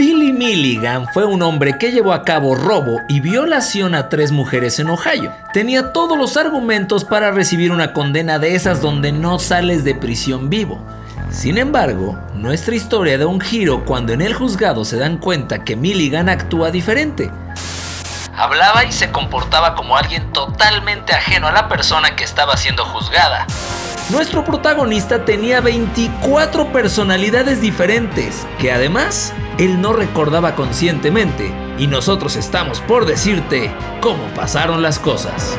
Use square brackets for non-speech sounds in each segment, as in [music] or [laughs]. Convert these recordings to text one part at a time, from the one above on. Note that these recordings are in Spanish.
Billy Milligan fue un hombre que llevó a cabo robo y violación a tres mujeres en Ohio. Tenía todos los argumentos para recibir una condena de esas donde no sales de prisión vivo. Sin embargo, nuestra historia da un giro cuando en el juzgado se dan cuenta que Milligan actúa diferente. Hablaba y se comportaba como alguien totalmente ajeno a la persona que estaba siendo juzgada. Nuestro protagonista tenía 24 personalidades diferentes, que además él no recordaba conscientemente, y nosotros estamos por decirte cómo pasaron las cosas.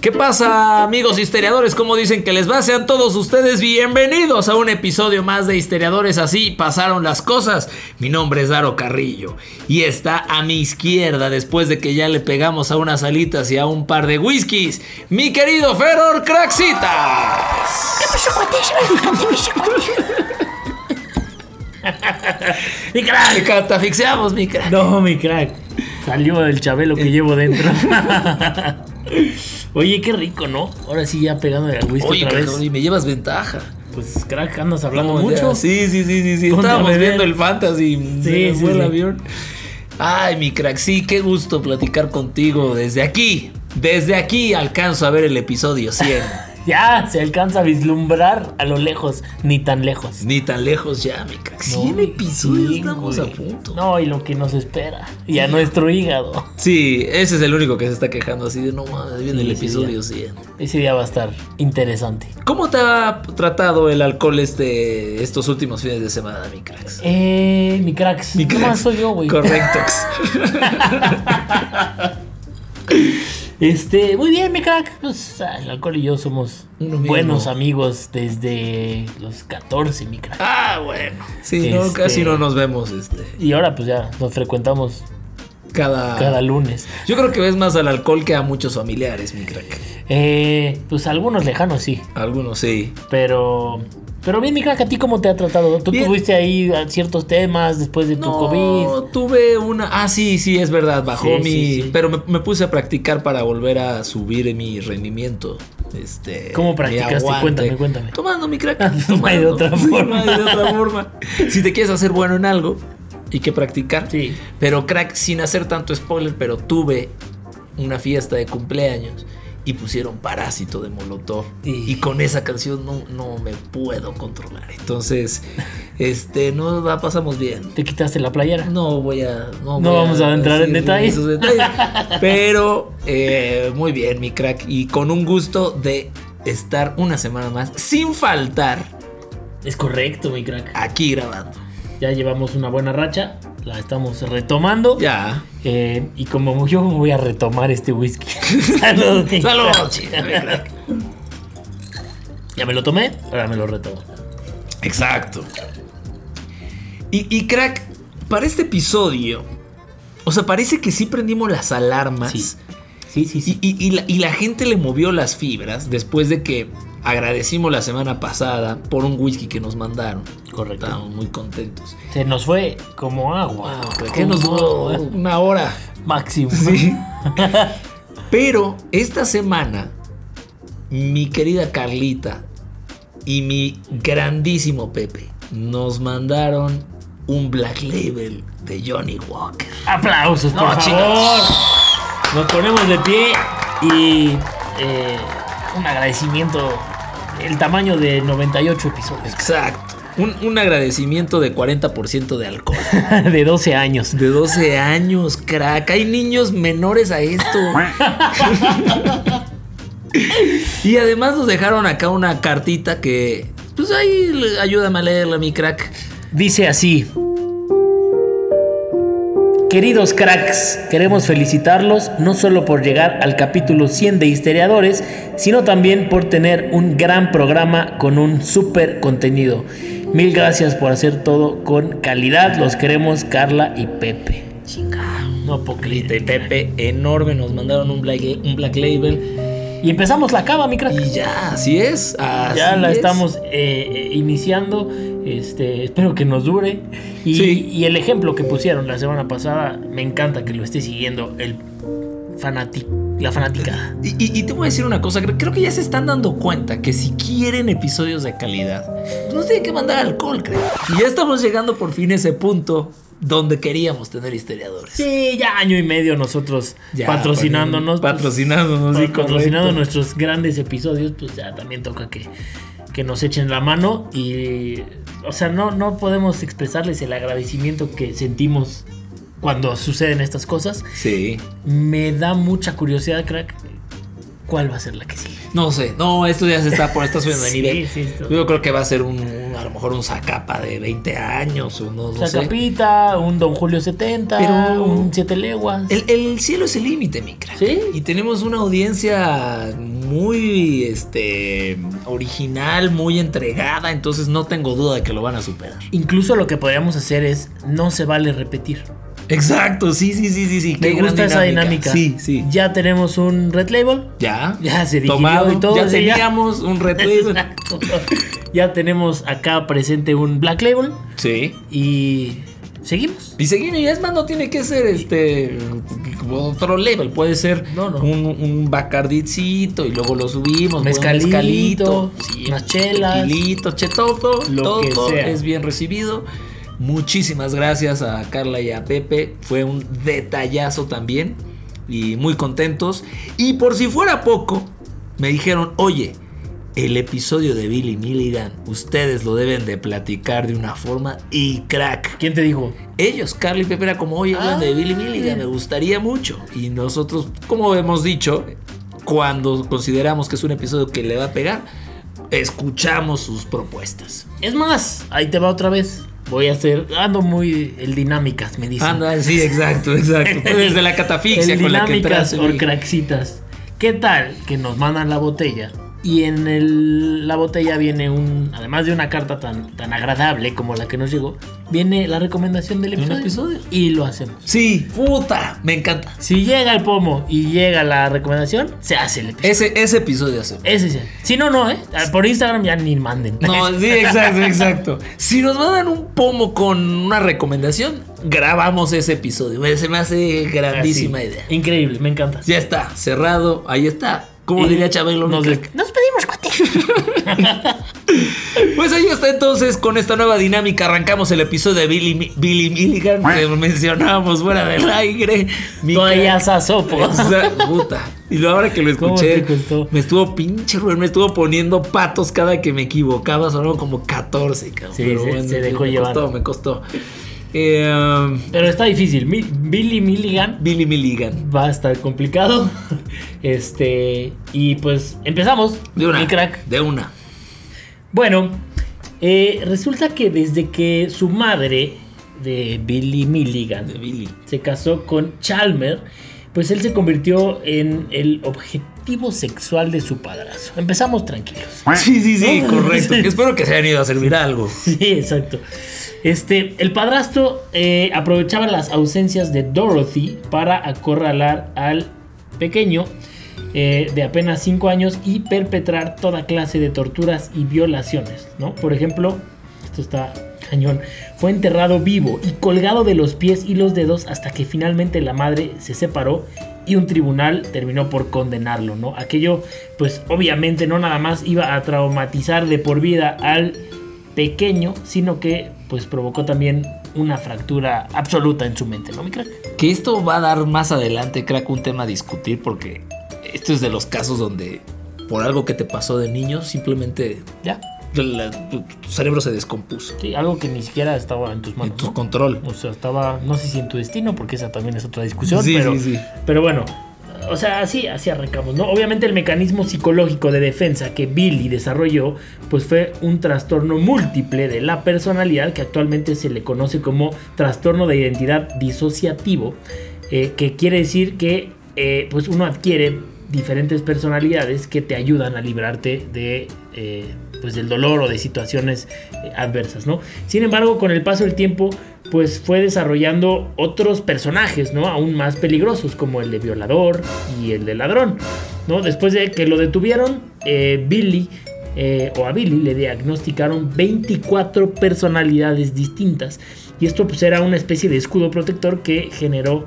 ¿Qué pasa, amigos histeriadores? ¿Cómo dicen que les va? Sean todos ustedes bienvenidos a un episodio más de Histeriadores. Así pasaron las cosas. Mi nombre es Daro Carrillo y está a mi izquierda después de que ya le pegamos a unas alitas y a un par de whiskies. Mi querido Feror Craxitas. [laughs] mi crack, te asfixiamos, mi crack. No, mi crack. Salió el chabelo que llevo dentro. [laughs] Oye, qué rico, ¿no? Ahora sí ya pegando al whisky Oye, otra vez. cabrón, y me llevas ventaja. Pues crack, andas hablando No, mucho. ya, Sí, sí, sí, sí, sí. Estábamos viendo el fantasy. Sí, sí, el avión. Ay, mi crack, sí, qué gusto platicar contigo desde aquí. Desde aquí alcanzo a ver el episodio 100. Ya se alcanza a vislumbrar a lo lejos, ni tan lejos. Ni tan lejos ya, mi crack. 100 No, episodios sí, estamos güey. a punto. No, y lo que nos espera. Y a nuestro hígado. Sí, ese es el único que se está quejando así de no mames, viene Sí, el episodio 100. Ese día va a estar interesante. ¿Cómo te ha tratado el alcohol este estos últimos fines de semana, mi cracks? Eh, mi cracks. Mi ¿Qué cracks. más soy yo, güey? Correcto. [laughs] [laughs] Este, muy bien, mi crack. Pues, ah, el alcohol y yo somos Uno mismo. buenos amigos desde los 14, mi crack. ah, bueno. Sí, no, Este- casi no nos vemos este Y ahora pues ya nos frecuentamos cada cada lunes. Yo creo que ves más al alcohol que a muchos familiares, mi crack. Eh, pues algunos lejanos sí, Algunos sí. pero pero bien mi crack, ¿a ti cómo te ha tratado? ¿Tú Bien. tuviste ahí ah, ciertos temas después de tu No, COVID? tuve una. Ah, sí, sí, es verdad. Bajó Sí, mi. sí, sí. Pero me, me puse a practicar para volver a subir mi rendimiento. Este. ¿Cómo practicaste? Cuéntame, cuéntame. Tomando mi crack. [laughs] Ah, [laughs] no hay de tomando. otra forma. no hay de otra forma. Si te quieres hacer bueno en algo, hay que practicar. Sí. Pero crack, sin hacer tanto spoiler, pero tuve una fiesta de cumpleaños y pusieron Parásito de Molotov. Y- Y, con esa canción no, no me puedo controlar. Entonces, este, no la pasamos bien. ¿Te quitaste la playera? No voy a. No, No voy vamos a entrar en detalles. Pero eh, muy bien, mi crack. Y con un gusto de estar una semana más sin faltar Es correcto, mi crack. aquí grabando. Ya llevamos una buena racha, la estamos retomando. Ya. Eh, y como yo voy a retomar este whisky. [laughs] Salud, [laughs] crack. Ya me lo tomé, ahora me lo retomo. Exacto. Y, y crack, para este episodio, o sea, parece que sí prendimos las alarmas. Sí. Sí, sí, sí. Y la, y la gente le movió las fibras después de que agradecimos la semana pasada por un whisky que nos mandaron. Correcto. Estábamos muy contentos. Se nos fue como agua. ¿Qué nos duró? Una hora. Máximo. Sí. [laughs] Pero esta semana, mi querida Carlita y mi grandísimo Pepe nos mandaron un Black Label de Johnny Walker. Aplausos, por No, favor. chicos. Nos ponemos de pie y eh, un agradecimiento. El tamaño de 98 episodios. Exacto. Un, un agradecimiento de 40% de alcohol. [laughs] de 12 años. De 12 años, crack. Hay niños menores a esto. [laughs] y además nos dejaron acá una cartita que. Pues ahí ayúdame a leerla, mi crack. Dice así. Queridos cracks, queremos felicitarlos no solo por llegar al capítulo 100 de Histeriadores, sino también por tener un gran programa con un super contenido. Mil gracias por hacer todo con calidad. Los queremos Carla y Pepe. Chinga. No. Lita y Pepe, enorme, nos mandaron un black, un black label. Y empezamos la cava, mi crack. Y ya, así es. así ya la es. estamos eh, eh, iniciando. Este, espero que nos dure. Y, Sí. y el ejemplo que pusieron la semana pasada, me encanta que lo esté siguiendo el fanati- la fanática. Y, y- y te voy a decir una cosa, creo, creo que ya se están dando cuenta que si quieren episodios de calidad, pues nos tienen que mandar alcohol, creo. Y ya estamos llegando por fin a ese punto donde queríamos tener historiadores. Sí, ya año y medio nosotros Ya, patrocinándonos. pues, patrocinándonos, sí, patrocinando nuestros grandes episodios, pues ya también toca que, que nos echen la mano y, o sea, no, no podemos expresarles el agradecimiento que sentimos cuando suceden estas cosas. Sí. Me da mucha curiosidad, crack, cuál va a ser la que sigue. No sé, no, esto ya se está por esta [laughs] subiendo de Sí, nivel. sí, Yo creo que va a ser un, un- a lo mejor un Zacapa de 20 años o no, no sé. Zacapita, un Don Julio 70, Pero- un Siete Leguas. El, el cielo es el límite, mi crack. ¿Sí? Y tenemos una audiencia muy este original, muy entregada, entonces no tengo duda de que lo van a superar. Incluso lo que podríamos hacer es, no se vale repetir. Exacto, sí, sí, sí, sí, sí. Me gusta esa dinámica. Sí, sí. Ya tenemos un red label. Ya. Ya se Tomado, y todo, Ya sí, ya. teníamos un red label. [laughs] Exacto. Ya tenemos acá presente un black label. Sí. Y seguimos. Y seguimos, y es más, no tiene que ser este otro level, puede ser No, no. un, un bacardicito y luego lo subimos, Mezcalito, mezcalito, unas chelas. tequilito, che, todo, Lo que todo sea. es bien recibido. Muchísimas gracias a Carla y a Pepe, fue un detallazo también y muy contentos. Y por si fuera poco, me dijeron, oye, el episodio de Billy Milligan, ustedes lo deben de platicar de una forma y crack. ¿Quién te dijo? Ellos, Carly y Pepe, era como, oye, hablan de Ah. Billy Milligan, me gustaría mucho. Y nosotros, como hemos dicho, cuando consideramos que es un episodio que le va a pegar, escuchamos sus propuestas. Es más, ahí te va otra vez. Voy a hacer. Ando muy. El dinámicas, me dicen. Anda, sí, exacto, exacto. [laughs] Desde la catafixia El con la que dinámicas entraste. o craxitas. ¿Qué tal que nos mandan la botella? Y en el- la botella viene un. Además de una carta tan, tan agradable como la que nos llegó, viene la recomendación del episodio. episodio. Y lo hacemos. Sí, puta, me encanta. Si llega el pomo y llega la recomendación, se hace el episodio. Ese, ese episodio hace. Ese sí. Si no, no, ¿eh? Por Instagram ya ni manden. No, [laughs] sí, exacto, exacto. Si nos mandan un pomo con una recomendación, grabamos ese episodio. Se me hace grandísima Así. idea. Increíble, me encanta. Ya está, cerrado, ahí está. Como diría Chabelo, nos, nos. [laughs] Pues ahí está entonces, con esta nueva dinámica arrancamos el episodio de Billy, Billy Milligan que mencionábamos fuera del aire. Mi Toalla crack. sasopo. Esa puta. Y luego ahora que lo ¿Cómo escuché, me estuvo pinche Rubén, me estuvo poniendo patos cada que me equivocaba, sonaron como 14, cabrón. Sí, se- se dejó me llevar. costó, me costó. Eh, Pero está difícil. Mi- Billy Milligan Billy Milligan. va a estar complicado. Este. Y pues empezamos. De una. Crack. De una. Bueno, eh, resulta que desde que su madre de Billy Milligan De Billy. se casó con Chalmer, pues él se convirtió en el objetivo sexual de su padrazo. Empezamos tranquilos. Sí, sí, sí, No, [laughs] correcto. Espero que se hayan ido a servir algo. Sí, exacto. Este, el padrastro eh, aprovechaba las ausencias de Dorothy para acorralar al pequeño eh, de apenas 5 años y perpetrar toda clase de torturas y violaciones, ¿no? Por ejemplo, esto está cañón, fue enterrado vivo y colgado de los pies y los dedos hasta que finalmente la madre se separó y un tribunal terminó por condenarlo, ¿no? Aquello, pues obviamente no nada más iba a traumatizar de por vida al pequeño, sino que pues provocó también una fractura absoluta en su mente, ¿no, mi crack? Que esto va a dar más adelante, crack, un tema a discutir porque esto es de los casos donde por algo que te pasó de niño simplemente Ya, la- tu, tu cerebro se descompuso. sí, algo que ni siquiera estaba en tus En manos. tu ¿no? control. O sea, estaba, no sé si en tu destino, porque esa también es otra discusión, Sí, pero, sí, sí. pero bueno, o sea, así, así arrancamos, ¿no? Obviamente el mecanismo psicológico de defensa que Billy desarrolló, pues fue un trastorno múltiple de la personalidad que actualmente se le conoce como trastorno de identidad disociativo, eh, que quiere decir que eh, pues uno adquiere diferentes personalidades que te ayudan a librarte de eh, pues del dolor o de situaciones eh, adversas, ¿no? Sin embargo, con el paso del tiempo, pues fue desarrollando otros personajes, ¿no? Aún más peligrosos, como el de violador y el de ladrón, ¿no? Después de que lo detuvieron, eh, Billy o a Billy le diagnosticaron 24 personalidades distintas. Y esto pues era una especie de escudo protector que generó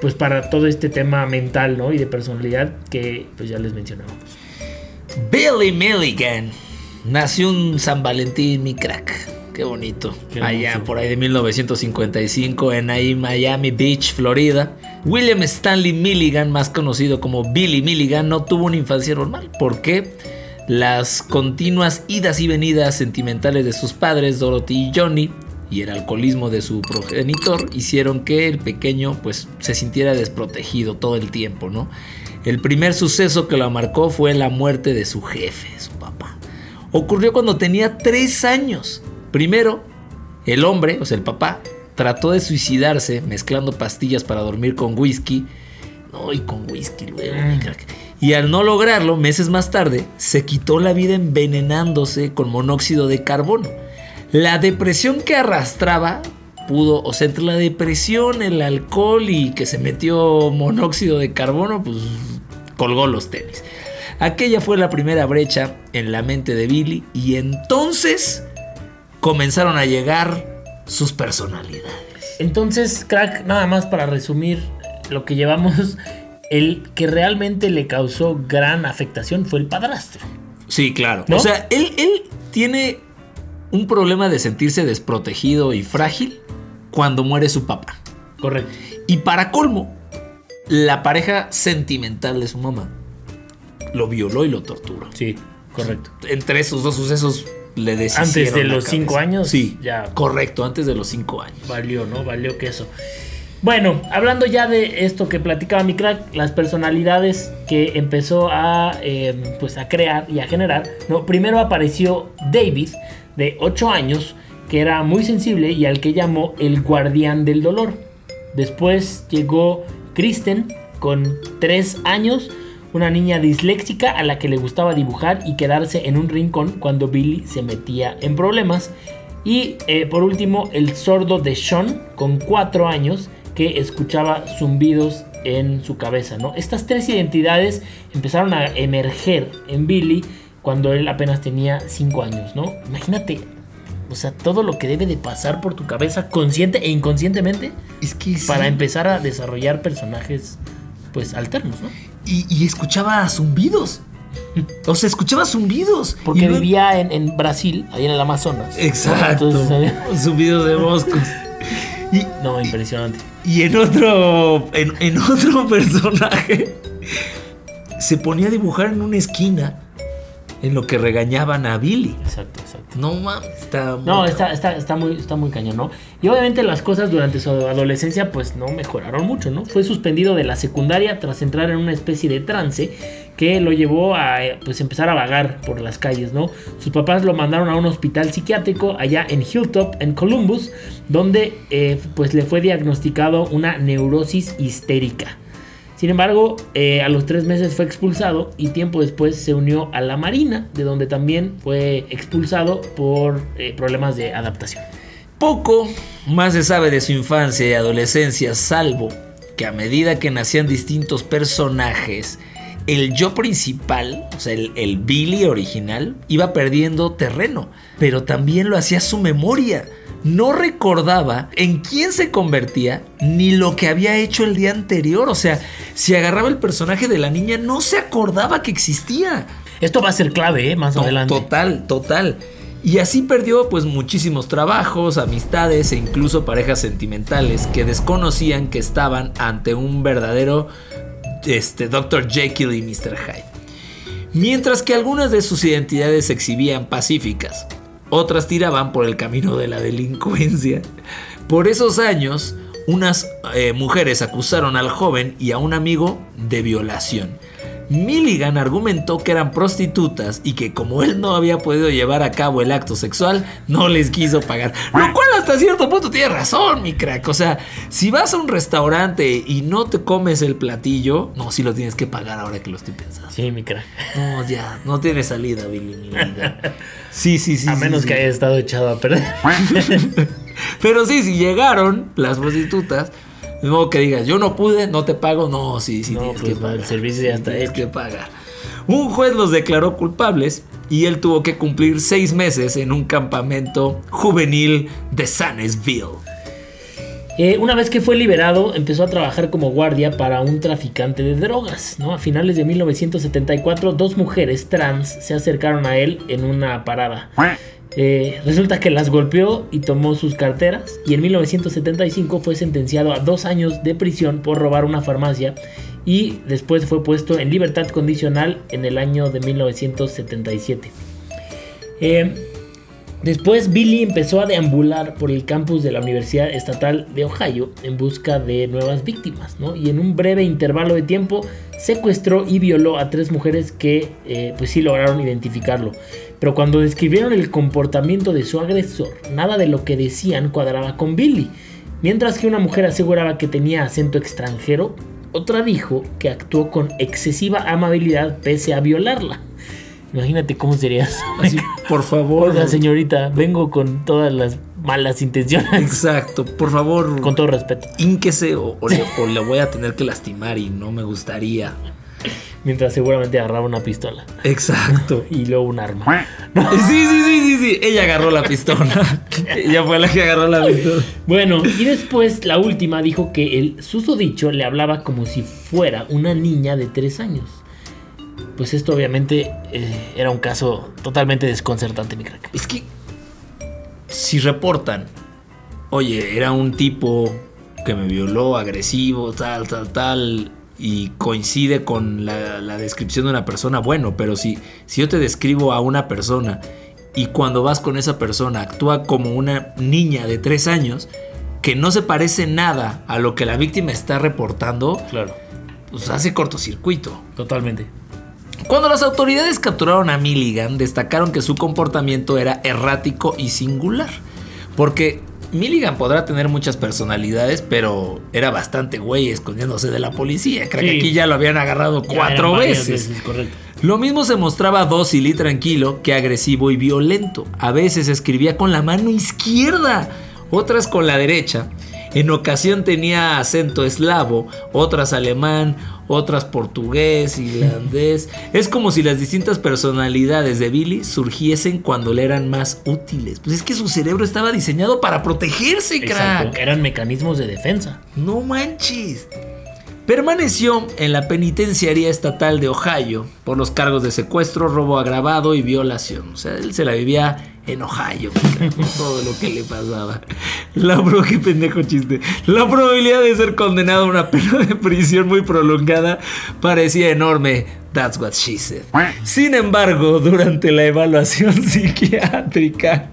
pues para todo este tema mental ¿no? y de personalidad que pues ya les mencionábamos. Billy Milligan nació un San Valentín, mi crack. Qué bonito. Allá por ahí de 1955 en ahí Miami Beach, Florida. William Stanley Milligan, más conocido como Billy Milligan, no tuvo una infancia normal. ¿Por qué? Las continuas idas y venidas sentimentales de sus padres, Dorothy y Johnny, y el alcoholismo de su progenitor hicieron que el pequeño pues se sintiera desprotegido todo el tiempo, ¿no? El primer suceso que lo marcó fue la muerte de su jefe, su papá. Ocurrió cuando tenía tres años. Primero, el hombre, o sea, el papá, trató de suicidarse mezclando pastillas para dormir con whisky. No, y con whisky luego, mm. Y al no lograrlo, meses más tarde, se quitó la vida envenenándose con monóxido de carbono. La depresión que arrastraba pudo, o sea, entre la depresión, el alcohol y que se metió monóxido de carbono, pues colgó los tenis. Aquella fue la primera brecha en la mente de Billy y entonces comenzaron a llegar sus personalidades. Entonces, crack, nada más para resumir lo que llevamos, [laughs] el que realmente le causó gran afectación fue el padrastro. Sí, claro. O sea, él, él tiene un problema de sentirse desprotegido y frágil cuando muere su papá. Correcto. Y para colmo, la pareja sentimental de su mamá lo violó y lo torturó. Sí, correcto. Entre esos dos sucesos le. Antes de los cinco años. Sí, ya. Correcto, antes de los cinco años. Valió, ¿no? Valió que eso. Bueno, hablando ya de esto que platicaba mi crack, las personalidades que empezó a, em, pues a crear y a generar. ¿no? Primero apareció David, de 8 años, que era muy sensible y al que llamó el guardián del dolor. Después llegó Kristen con 3 años, una niña disléxica a la que le gustaba dibujar y quedarse en un rincón cuando Billy se metía en problemas. Y eh, por último, el sordo de Sean con 4 años que escuchaba zumbidos en su cabeza. ¿no? Estas tres identidades empezaron a emerger en Billy cuando él apenas tenía 5 años. ¿no? Imagínate o sea, todo lo que debe de pasar por tu cabeza consciente e inconscientemente es que para empezar a desarrollar personajes pues alternos, ¿no? Y, escuchaba zumbidos. O sea, escuchaba zumbidos. Porque vivía en, Brasil, ahí en el Amazonas. Exacto. zumbidos de moscos. [laughs] Y, no, impresionante. Y en otro, en, en otro [laughs] personaje se ponía a dibujar en una esquina en lo que regañaban a Billy. Exacto, exacto. No mames, está muy No, está, está, está, muy, está muy cañón, ¿no? Y obviamente las cosas durante su adolescencia pues no mejoraron mucho, ¿no? Fue suspendido de la secundaria tras entrar en una especie de trance que lo llevó a pues empezar a vagar por las calles, ¿no? Sus papás lo mandaron a un hospital psiquiátrico allá en Hilltop, en Columbus, donde eh, pues le fue diagnosticado una neurosis histérica. Sin embargo, eh, a los tres meses fue expulsado y tiempo después se unió a la Marina, de donde también fue expulsado por eh, problemas de adaptación. Poco más se sabe de su infancia y adolescencia, salvo que a medida que nacían distintos personajes, el yo principal, o sea, el, el Billy original, iba perdiendo terreno, pero también lo hacía su memoria no recordaba en quién se convertía ni lo que había hecho el día anterior. O sea, si agarraba el personaje de la niña, no se acordaba que existía. Esto va a ser clave, ¿eh? Más adelante. Total, total. Y así perdió pues muchísimos trabajos, amistades e incluso parejas sentimentales que desconocían que estaban ante un verdadero este, Dr. Jekyll y Mr. Hyde. Mientras que algunas de sus identidades se exhibían pacíficas, otras tiraban por el camino de la delincuencia. Por esos años, unas eh, mujeres acusaron al joven y a un amigo de violación. Milligan argumentó que eran prostitutas y que como él no había podido llevar a cabo el acto sexual, no les quiso pagar. Lo cual hasta cierto punto tiene razón, mi crack. O sea, si vas a un restaurante y no te comes el platillo, no, sí lo tienes que pagar ahora que lo estoy pensando. Sí, mi crack. No, ya, no tiene salida, Billy, mi vida. [laughs] Sí, sí, sí. A sí, menos sí. que haya estado echado a perder. [laughs] Pero sí, si llegaron las prostitutas, de modo que digas, yo no pude, no te pago, no, sí, sí, No, tienes pues, que el pagar. servicio ya está Tienes que pagar. Un juez los declaró culpables y él tuvo que cumplir seis meses en un campamento juvenil de Sanesville. Eh, una vez que fue liberado, empezó a trabajar como guardia para un traficante de drogas. ¿no? A finales de 1974, dos mujeres trans se acercaron a él en una parada. Eh, resulta que las golpeó y tomó sus carteras y en 1975 fue sentenciado a dos años de prisión por robar una farmacia y después fue puesto en libertad condicional en el año de 1977. Eh, Después Billy empezó a deambular por el campus de la Universidad Estatal de Ohio en busca de nuevas víctimas, ¿no? Y en un breve intervalo de tiempo secuestró y violó a tres mujeres que eh, pues sí lograron identificarlo. Pero cuando describieron el comportamiento de su agresor, nada de lo que decían cuadraba con Billy. Mientras que una mujer aseguraba que tenía acento extranjero, otra dijo que actuó con excesiva amabilidad pese a violarla. Imagínate cómo sería eso. Así, por favor. Oiga, señorita, vengo con todas las malas intenciones. Exacto, por favor. Con todo respeto. Ínquese o, o le, o le voy a tener que lastimar y no me gustaría. Mientras seguramente agarraba una pistola. Exacto. [laughs] Y luego un arma. [laughs] Sí, sí, sí, sí, sí. Ella agarró la pistola. [laughs] Ella fue la que agarró la pistola. Bueno, y después la última dijo que el susodicho le hablaba como si fuera una niña de tres años. Pues esto obviamente eh, era un caso totalmente desconcertante, mi crack. Es que si reportan, oye, era un tipo que me violó, agresivo, tal, tal, tal, y coincide con la, la descripción de una persona, bueno, pero si, si yo te describo a una persona y cuando vas con esa persona actúa como una niña de tres años, que no se parece nada a lo que la víctima está reportando, Claro, pues hace cortocircuito. totalmente. Cuando las autoridades capturaron a Milligan, destacaron que su comportamiento era errático y singular. Porque Milligan podrá tener muchas personalidades, pero era bastante güey escondiéndose de la policía. Creo que aquí ya lo habían agarrado Ya cuatro veces. correcto. Lo mismo se mostraba dócil y tranquilo que agresivo y violento. A veces escribía con la mano izquierda, otras con la derecha. En ocasión tenía acento eslavo, otras alemán, otras portugués, irlandés. [laughs] Es como si las distintas personalidades de Billy surgiesen cuando le eran más útiles. Pues es que su cerebro estaba diseñado para protegerse, crack. Exacto, eran mecanismos de defensa. No manches. Permaneció en la penitenciaría estatal de Ohio por los cargos de secuestro, robo agravado y violación. O sea, él se la vivía en Ohio por todo lo que le pasaba. La pro, qué pendejo chiste. La probabilidad de ser condenado a una pena de prisión muy prolongada parecía enorme. That's what she said. Sin embargo, durante la evaluación [laughs] psiquiátrica,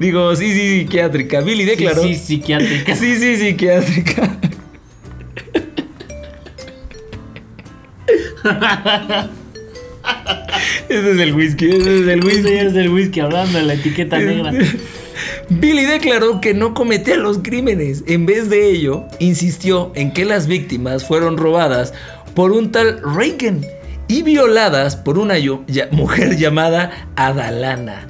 digo, sí, sí, psiquiátrica, Billy declaró. Sí, sí, psiquiátrica. [laughs] Sí, sí, psiquiátrica. [laughs] Ese es el whisky, ese es el Ese whisky. es del whisky hablando de la etiqueta negra. Billy declaró que no cometía los crímenes. En vez de ello, insistió en que las víctimas fueron robadas por un tal Reagan y violadas por una mujer [laughs] llamada Adalana.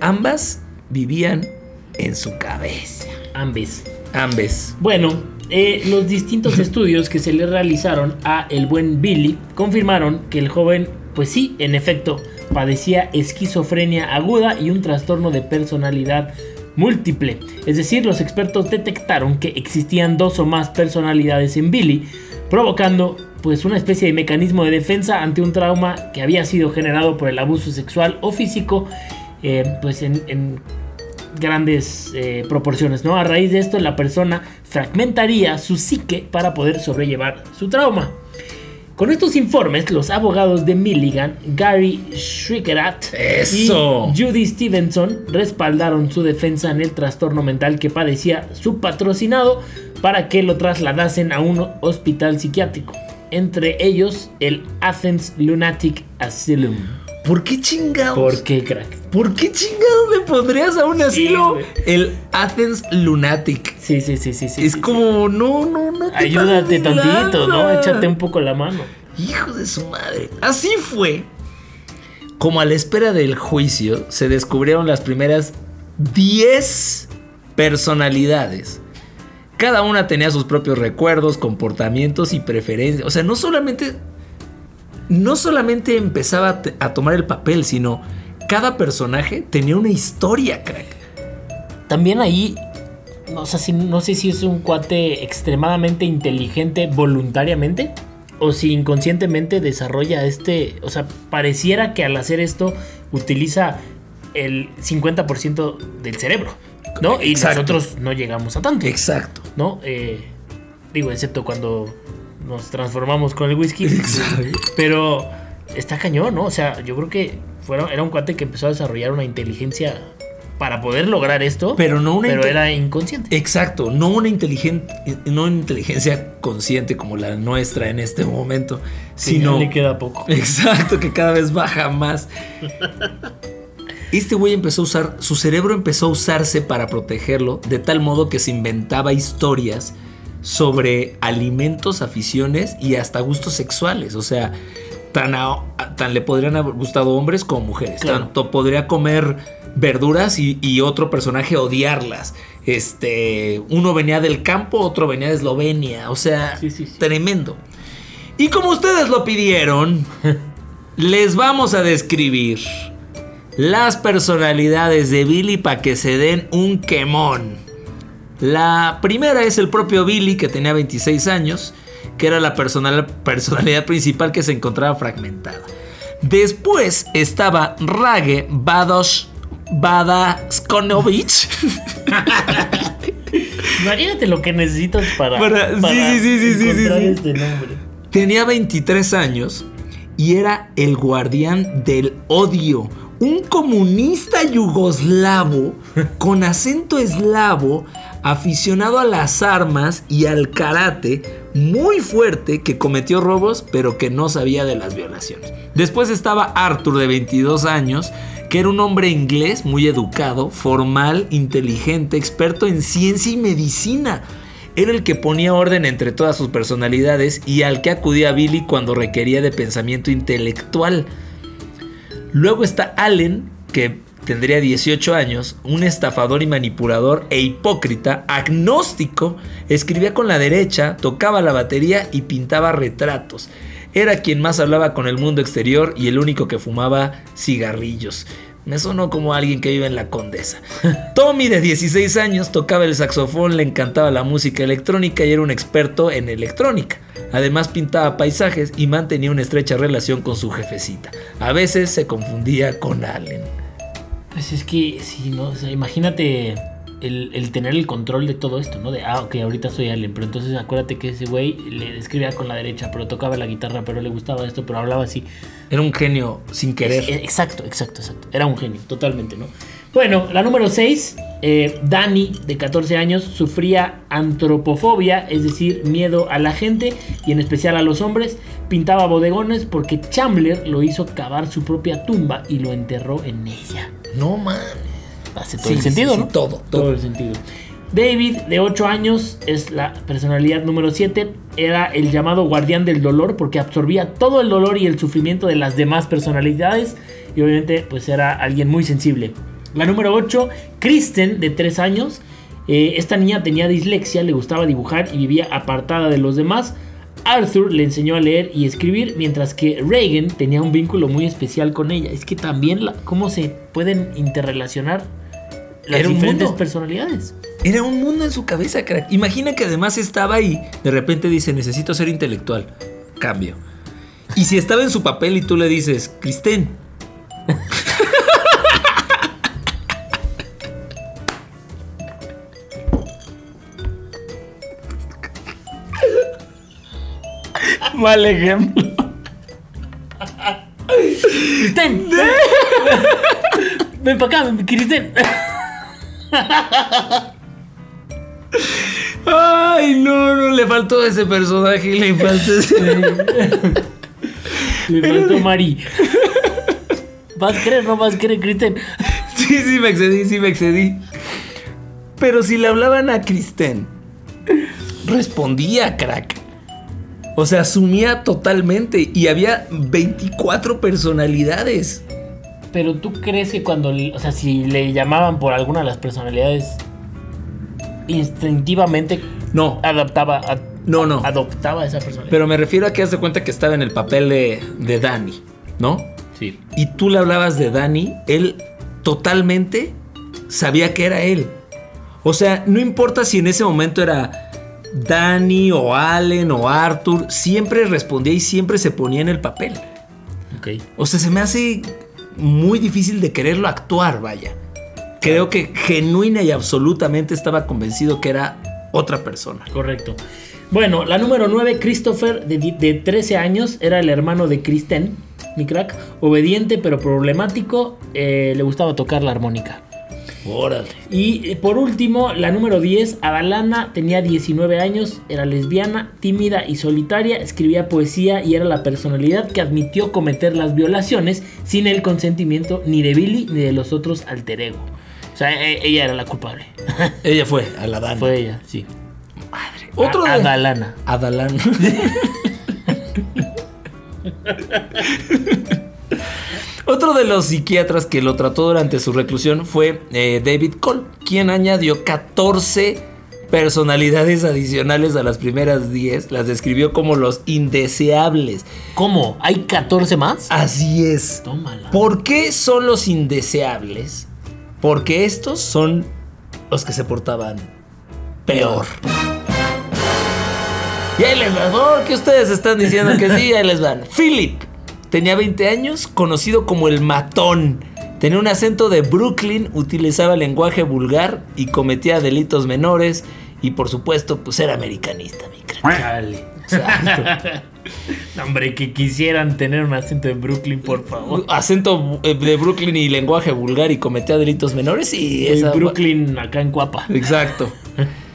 Ambas vivían en su cabeza. Ambis. Ambes. Bueno, eh, los distintos [laughs] estudios que se le realizaron a el buen Billy confirmaron que el joven, pues sí, en efecto, padecía esquizofrenia aguda y un trastorno de personalidad múltiple. Es decir, los expertos detectaron que existían dos o más personalidades en Billy, provocando pues una especie de mecanismo de defensa ante un trauma que había sido generado por el abuso sexual o físico, eh, pues en- grandes eh, proporciones, ¿no? A raíz de esto, la persona fragmentaría su psique para poder sobrellevar su trauma. Con estos informes, los abogados de Milligan, Gary Schrickerath ¡Eso! y Judy Stevenson respaldaron su defensa en el trastorno mental que padecía su patrocinado para que lo trasladasen a un hospital psiquiátrico. entre ellos el Athens Lunatic Asylum. ¿Por qué chingados? ¿Por qué, crack? ¿Por qué chingados le pondrías a un asilo el Athens Lunatic? Sí, sí, sí, sí. sí es sí, como, no, no, no. te Ayúdate tantito, ¿no? Échate un poco la mano. Hijo de su madre. Así fue. Como a la espera del juicio, se descubrieron las primeras 10 personalidades. Cada una tenía sus propios recuerdos, comportamientos y preferencias. O sea, no solamente. No solamente empezaba a tomar el papel, sino cada personaje tenía una historia, crack. También ahí, no sé, si, no sé si es un cuate extremadamente inteligente voluntariamente o si inconscientemente desarrolla este, o sea, pareciera que al hacer esto utiliza el 50% del cerebro, ¿no? Y nosotros no llegamos a tanto, Exacto. ¿no? Eh, digo, excepto cuando nos transformamos con el whisky. Pero está cañón, ¿no? O sea, yo creo que fuera, era un cuate que empezó a desarrollar una inteligencia para poder lograr esto. Pero no una Pero era inconsciente. Exacto, no una, inteligen- no una inteligencia consciente como la nuestra en este momento, Sí, sino... ya le queda poco. [laughs] Exacto, que cada vez baja más. Este güey empezó a usar, su cerebro empezó a usarse para protegerlo, de tal modo que se inventaba historias sobre alimentos, aficiones y hasta gustos sexuales. O sea, tan, a- tan le podrían haber gustado hombres como mujeres. Claro. Tanto podría comer verduras y, y otro personaje odiarlas. Este, uno venía del campo, otro venía de Eslovenia. O sea, Sí, sí, sí. tremendo. Y como ustedes lo pidieron, [laughs] les vamos a describir las personalidades de Billy para que se den un quemón. La primera es el propio Billy, que tenía 26 años, que era la personal- personalidad principal que se encontraba fragmentada. Después estaba Rage Badosh Badaskonovich. [laughs] Imagínate lo que necesitas para, Para- sí, para sí, sí, sí, sí, encontrar este nombre. Tenía 23 años y era el guardián del odio. Un comunista yugoslavo con acento eslavo, aficionado a las armas y al karate, muy fuerte, que cometió robos pero que no sabía de las violaciones. Después estaba Arthur de 22 años, que era un hombre inglés muy educado, formal, inteligente, experto en ciencia y medicina. Era el que ponía orden entre todas sus personalidades y al que acudía Billy cuando requería de pensamiento intelectual. Luego está Allen, que tendría 18 años, un estafador y manipulador e hipócrita, agnóstico, escribía con la derecha, tocaba la batería y pintaba retratos. Era quien más hablaba con el mundo exterior y el único que fumaba cigarrillos. Me sonó como alguien que vive en la Condesa. [laughs] Tommy, de 16 años, tocaba el saxofón, le encantaba la música electrónica y era un experto en electrónica. Además pintaba paisajes y mantenía una estrecha relación con su jefecita. A veces se confundía con Allen. Pues es que, sí, ¿no? O sea, imagínate el, el tener el control de todo esto, ¿no? De, ah, ok, ahorita soy Allen, pero entonces acuérdate que ese güey le escribía con la derecha, pero tocaba la guitarra, pero le gustaba esto, pero hablaba así. Era un genio sin querer. Eh, Exacto, exacto, exacto. Era un genio, totalmente, ¿no? Bueno, la número 6, Dani, de 14 años, sufría antropofobia, es decir, miedo a la gente y en especial a los hombres. Pintaba bodegones porque Chandler lo hizo cavar su propia tumba y lo enterró en ella. No mames. Hace todo Sí, el sentido, sí, sí, ¿no? todo, todo. todo. el sentido. David, de 8 años, es la personalidad número 7. Era el llamado guardián del dolor porque absorbía todo el dolor y el sufrimiento de las demás personalidades. Y obviamente, pues era alguien muy sensible. La número 8, Kristen, de 3 años. Eh, esta niña tenía dislexia, le gustaba dibujar y vivía apartada de los demás. Arthur le enseñó a leer y escribir, mientras que Reagan tenía un vínculo muy especial con ella. Es que también, la- ¿cómo se pueden interrelacionar las Era diferentes mundo. personalidades? Era un mundo en su cabeza, crack. Imagina que además estaba ahí. De repente dice, necesito ser intelectual. Cambio. Y si estaba en su papel y tú le dices, Cristén. [laughs] Mal ejemplo. ¡Cristén! Ven para acá, Cristén. Ay, no, no, le faltó ese personaje, le faltó ese. Le faltó Mari. ¿Vas a creer, no vas a creer, Kristen? Sí, sí, me excedí, sí, me excedí. Pero si le hablaban a Kristen, respondía, crack. O sea, asumía totalmente y había 24 personalidades. Pero tú crees que cuando, o sea, si le llamaban por alguna de las personalidades, instintivamente No, adaptaba a, no, no. adoptaba a esa personalidad. Pero me refiero a que haz de cuenta que estaba en el papel de, de Dani, ¿no? sí. Y tú le hablabas de Dani, él totalmente sabía que era él. O sea, no importa si en ese momento era Dani o Allen o Arthur, siempre respondía y siempre se ponía en el papel. Ok. O sea, se me hace muy difícil de quererlo actuar, vaya. Creo que genuina y absolutamente estaba convencido que era otra persona. Correcto. Bueno, la número 9, Christopher, de, de 13 años, era el hermano de Kristen, mi crack. Obediente pero problemático, eh, le gustaba tocar la armónica. Órale. Y eh, por último, la número 10, Adalana, tenía 19 años, era lesbiana, tímida y solitaria, escribía poesía y era la personalidad que admitió cometer las violaciones sin el consentimiento ni de Billy ni de los otros alter ego. O sea, e- ella era la culpable. [laughs] Ella fue a la Dani. Fue ella, sí. Otro A- de... Adalana. Adalán. [laughs] Otro de los psiquiatras que lo trató durante su reclusión fue eh, David Cole, quien añadió 14 personalidades adicionales a las primeras 10. Las describió como los indeseables. ¿Cómo? ¿Hay 14 más? Así es. Tómala. ¿Por qué son los indeseables? Porque estos son los que se portaban peor. Y ahí les va, ¿por qué ustedes están diciendo que sí? Ahí les van. Philip tenía 20 años, conocido como el matón. Tenía un acento de Brooklyn, utilizaba lenguaje vulgar y cometía delitos menores. Y por supuesto, pues era americanista, mi crack. Chale. Exacto. [laughs] No, hombre, que quisieran tener un acento de Brooklyn, por favor. Acento de Brooklyn y lenguaje vulgar y cometía delitos menores y esa... Brooklyn acá en Cuapa. Exacto. [laughs]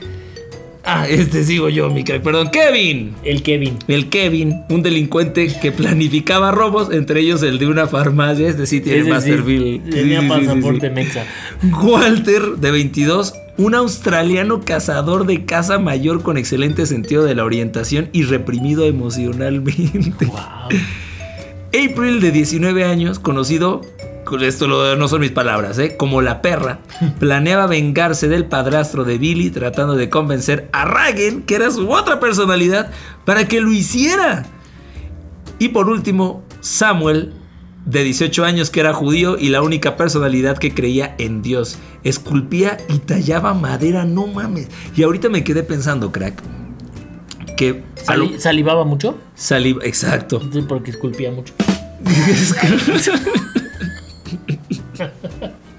Ah, este sigo yo, mi. Perdón, Kevin. El Kevin. El Kevin, un delincuente que planificaba robos, entre ellos el de una farmacia. Este sí tiene Masterville. Sí, Tenía sí, pasaporte sí. mexa. Walter, de 22, un australiano cazador de casa mayor con excelente sentido de la orientación y reprimido emocionalmente. Wow. April, de 19 años, conocido, con esto lo- no son mis palabras, ¿eh? como la perra, planeaba vengarse del padrastro de Billy tratando de convencer a Ragen, que era su otra personalidad, para que lo hiciera. Y por último, Samuel, de 18 años, que era judío y la única personalidad que creía en Dios. Esculpía y tallaba madera, no mames. Y ahorita me quedé pensando, crack, que... lo- ¿Salivaba mucho? Saliva, exacto. Porque esculpía mucho. [laughs] [laughs]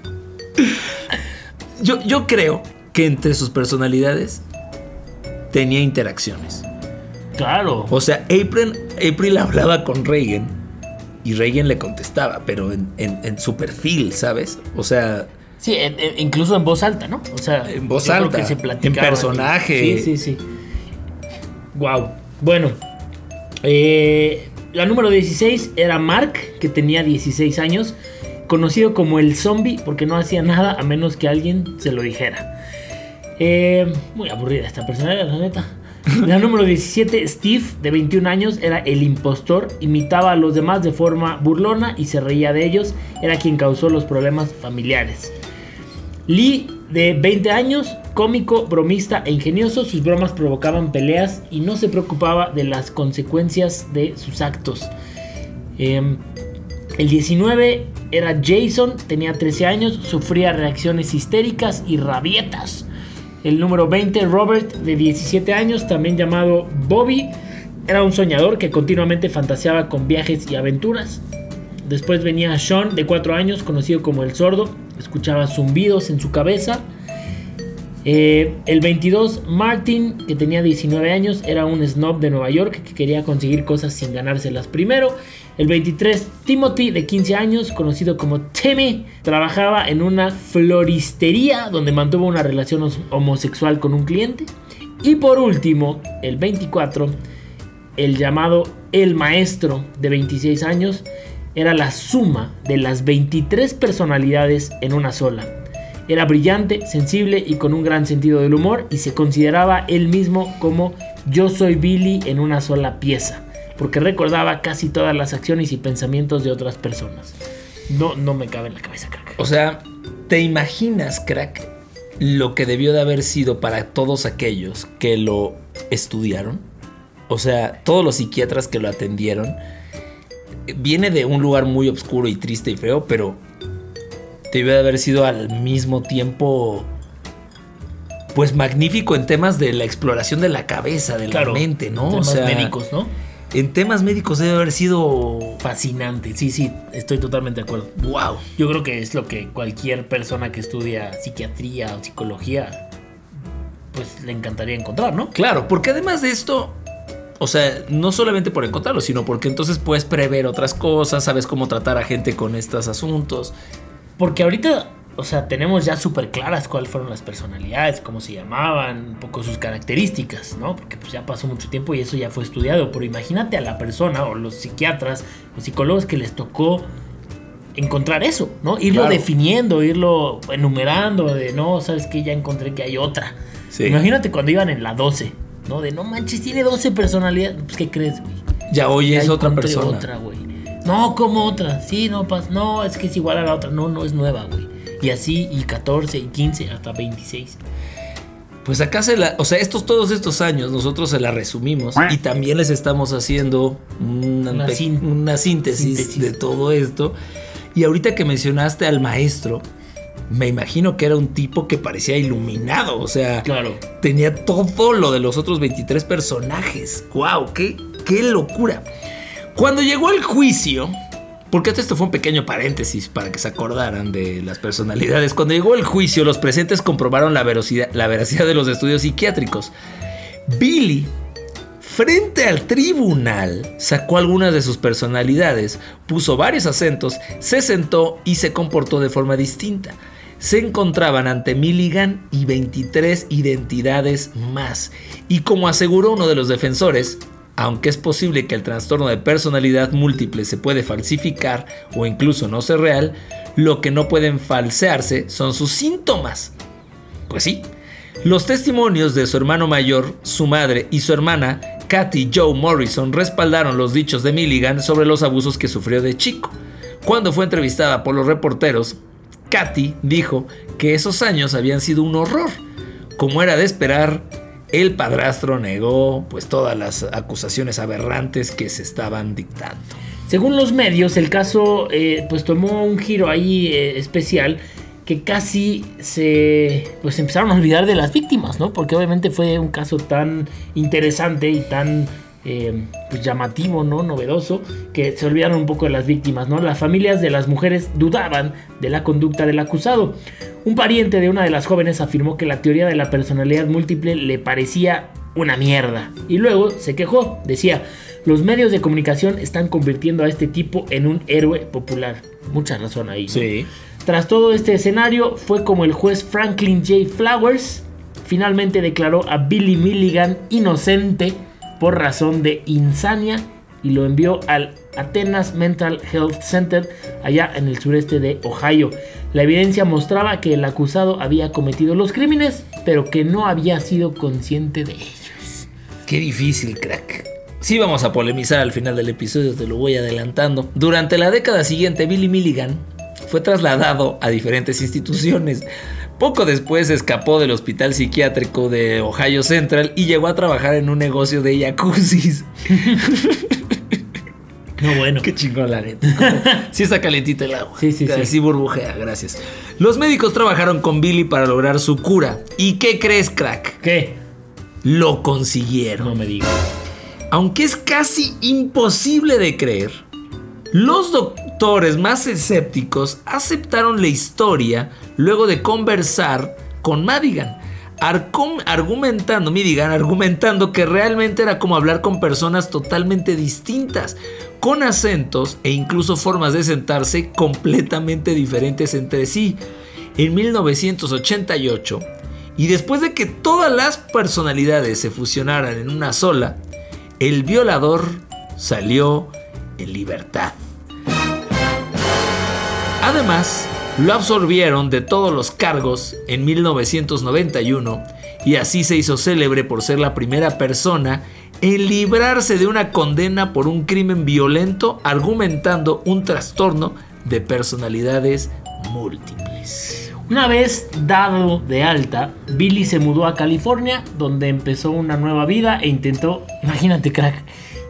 yo, yo creo que entre sus personalidades tenía interacciones. Claro. O sea, April, April hablaba con Reagan y Reagan le contestaba, pero en, en- en su perfil, ¿sabes? O sea, Sí, en- en- incluso en voz alta, ¿no? O sea, En voz alta, que se en personaje. Sí, sí, sí. Wow. Bueno, eh, la número 16 era Mark, que tenía 16 años, conocido como el zombie porque no hacía nada a menos que alguien se lo dijera. Eh, muy aburrida esta personalidad, la neta. La [laughs] número 17, Steve, de 21 años, era el impostor, imitaba a los demás de forma burlona y se reía de ellos, era quien causó los problemas familiares. Lee, de 20 años, cómico, bromista e ingenioso, sus bromas provocaban peleas y no se preocupaba de las consecuencias de sus actos. Em, el 19 era Jason, tenía 13 años, sufría reacciones histéricas y rabietas. El número 20, Robert, de 17 años, también llamado Bobby, era un soñador que continuamente fantaseaba con viajes y aventuras. Después venía Sean, de 4 años, conocido como el sordo, escuchaba zumbidos en su cabeza. Eh, el 22, Martin, que tenía 19 años, era un snob de Nueva York que quería conseguir cosas sin ganárselas primero. El 23, Timothy, de 15 años, conocido como Timmy, trabajaba en una floristería donde mantuvo una relación homosexual con un cliente. Y por último, el 24, el llamado El Maestro, de 26 años, era la suma de las 23 personalidades en una sola. Era brillante, sensible y con un gran sentido del humor y se consideraba él mismo como yo soy Billy en una sola pieza porque recordaba casi todas las acciones y pensamientos de otras personas. No, no me cabe en la cabeza, crack. O sea, ¿te imaginas, crack, lo que debió de haber sido para todos aquellos que lo estudiaron? O sea, todos los psiquiatras que lo atendieron. Viene de un lugar muy oscuro y triste y feo, pero debió de haber sido al mismo tiempo pues magnífico en temas de la exploración de la cabeza, de la mente, ¿no? Temas médicos, ¿no? En temas médicos debe haber sido fascinante. Sí, sí, estoy totalmente de acuerdo. Wow. Yo creo que es lo que cualquier persona que estudia psiquiatría o psicología pues le encantaría encontrar, ¿no? Claro, porque además de esto, o sea, no solamente por encontrarlo, sino porque entonces puedes prever otras cosas, sabes cómo tratar a gente con estos asuntos. Porque ahorita o sea, tenemos ya súper claras cuáles fueron las personalidades, cómo se llamaban, un poco sus características, ¿no? Porque pues ya pasó mucho tiempo y eso ya fue estudiado. Pero imagínate a la persona o los psiquiatras, los psicólogos que les tocó encontrar eso, ¿no? Irlo definiendo, irlo enumerando, de no, sabes que ya encontré que hay otra. Imagínate cuando iban en la 12, ¿no? De no manches, tiene 12 personalidades. Pues, ¿qué crees, güey? Ya hoy es otra persona. otra, güey. No, como otra. Sí, no, pasa. No, es que es igual a la otra. No, no es nueva, güey. Y así, y 14, y 15, hasta 26. Pues acá se la, o sea, estos todos estos años nosotros se la resumimos y también les estamos haciendo una, síntesis, de todo esto. Y ahorita que mencionaste al maestro, me imagino que era un tipo que parecía iluminado, o sea, claro. tenía todo lo de los otros 23 personajes. ¡Wow! ¡Qué, qué locura! Cuando llegó el juicio, porque esto fue un pequeño paréntesis para que se acordaran de las personalidades. Cuando llegó el juicio, los presentes comprobaron la veracidad, la veracidad de los estudios psiquiátricos. Billy, frente al tribunal, sacó algunas de sus personalidades, puso varios acentos, se sentó y se comportó de forma distinta. Se encontraban ante Milligan y 23 identidades más. Y como aseguró uno de los defensores, aunque es posible que el trastorno de personalidad múltiple se puede falsificar o incluso no ser real, lo que no pueden falsearse son sus síntomas. Pues sí, los testimonios de su hermano mayor, su madre y su hermana, Kathy Joe Morrison, respaldaron los dichos de Milligan sobre los abusos que sufrió de chico. Cuando fue entrevistada por los reporteros, Kathy dijo que esos años habían sido un horror. Como era de esperar, el padrastro negó pues todas las acusaciones aberrantes que se estaban dictando. Según los medios, el caso eh, pues tomó un giro ahí eh, especial que casi se pues empezaron a olvidar de las víctimas, ¿no? Porque obviamente fue un caso tan interesante y tan eh, pues llamativo, ¿no? Novedoso, que se olvidaron un poco de las víctimas, ¿no? Las familias de las mujeres dudaban de la conducta del acusado. Un pariente de una de las jóvenes afirmó que la teoría de la personalidad múltiple le parecía una mierda. Y luego se quejó, decía, los medios de comunicación están convirtiendo a este tipo en un héroe popular. Mucha razón ahí. Sí. Tras todo este escenario, fue como el juez Franklin J. Flowers finalmente declaró a Billy Milligan inocente por razón de insania y lo envió al Atenas Mental Health Center allá en el sureste de Ohio. La evidencia mostraba que el acusado había cometido los crímenes, pero que no había sido consciente de ellos. Qué difícil, crack. Sí vamos a polemizar al final del episodio, te lo voy adelantando. Durante la década siguiente, Billy Milligan fue trasladado a diferentes instituciones. Poco después escapó del hospital psiquiátrico de Ohio Central y llegó a trabajar en un negocio de jacuzzis. [laughs] No, bueno. Qué chingón la neta. [laughs] Sí está calentita el agua. Sí, sí, sí. Sí burbujea, gracias. Los médicos trabajaron con Billy para lograr su cura. ¿Y qué crees, crack? ¿Qué? Lo consiguieron. No me digas. Aunque es casi imposible de creer, los más escépticos aceptaron la historia luego de conversar con Madigan. argumentando, Milligan argumentando que realmente era como hablar con personas totalmente distintas, con acentos e incluso formas de sentarse completamente diferentes entre sí. En 1988, y después de que todas las personalidades se fusionaran en una sola, el violador salió en libertad. Además, lo absorbieron de todos los cargos en 1991 y así se hizo célebre por ser la primera persona en librarse de una condena por un crimen violento argumentando un trastorno de personalidades múltiples. Una vez dado de alta, Billy se mudó a California, donde empezó una nueva vida e intentó, imagínate crack,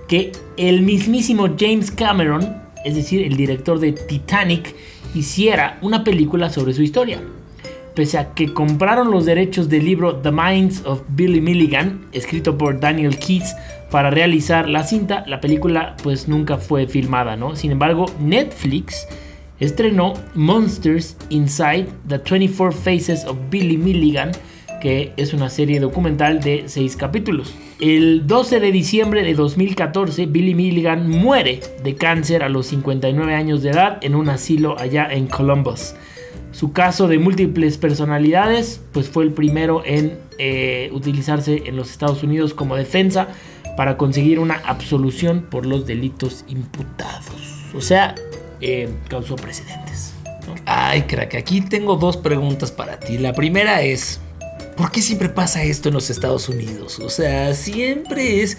que el mismísimo James Cameron, es decir, el director de Titanic, hiciera una película sobre su historia. Pese a que compraron los derechos del libro The Minds of Billy Milligan, escrito por Daniel Keats, para realizar la cinta, la película pues nunca fue filmada, ¿no? Sin embargo, Netflix estrenó Monsters Inside the 24 Faces of Billy Milligan, que es una serie documental de 6 capítulos. El 12 de diciembre de 2014, Billy Milligan muere de cáncer a los 59 años de edad en un asilo allá en Columbus. Su caso de múltiples personalidades pues fue el primero en eh, utilizarse en los Estados Unidos como defensa para conseguir una absolución por los delitos imputados. O sea, eh, causó precedentes. Ay, crack, aquí tengo dos preguntas para ti. La primera es, ¿por qué siempre pasa esto en los Estados Unidos? O sea, siempre es...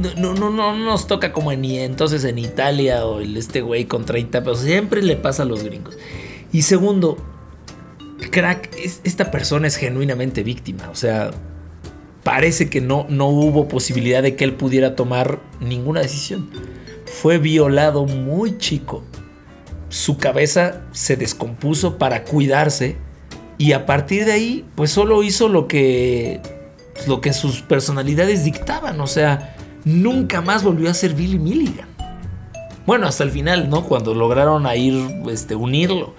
No, no, no, no nos toca como ni entonces en Italia o el este güey con 30 pesos. Siempre le pasa a los gringos. Y segundo, crack, es- esta persona es genuinamente víctima. O sea, parece que no, no hubo posibilidad de que él pudiera tomar ninguna decisión. Fue violado muy chico. Su cabeza se descompuso para cuidarse y a partir de ahí, pues solo hizo lo que lo que sus personalidades dictaban, o sea, nunca más volvió a ser Billy Milligan. Bueno, hasta el final, ¿no? Cuando lograron a ir, este, unirlo.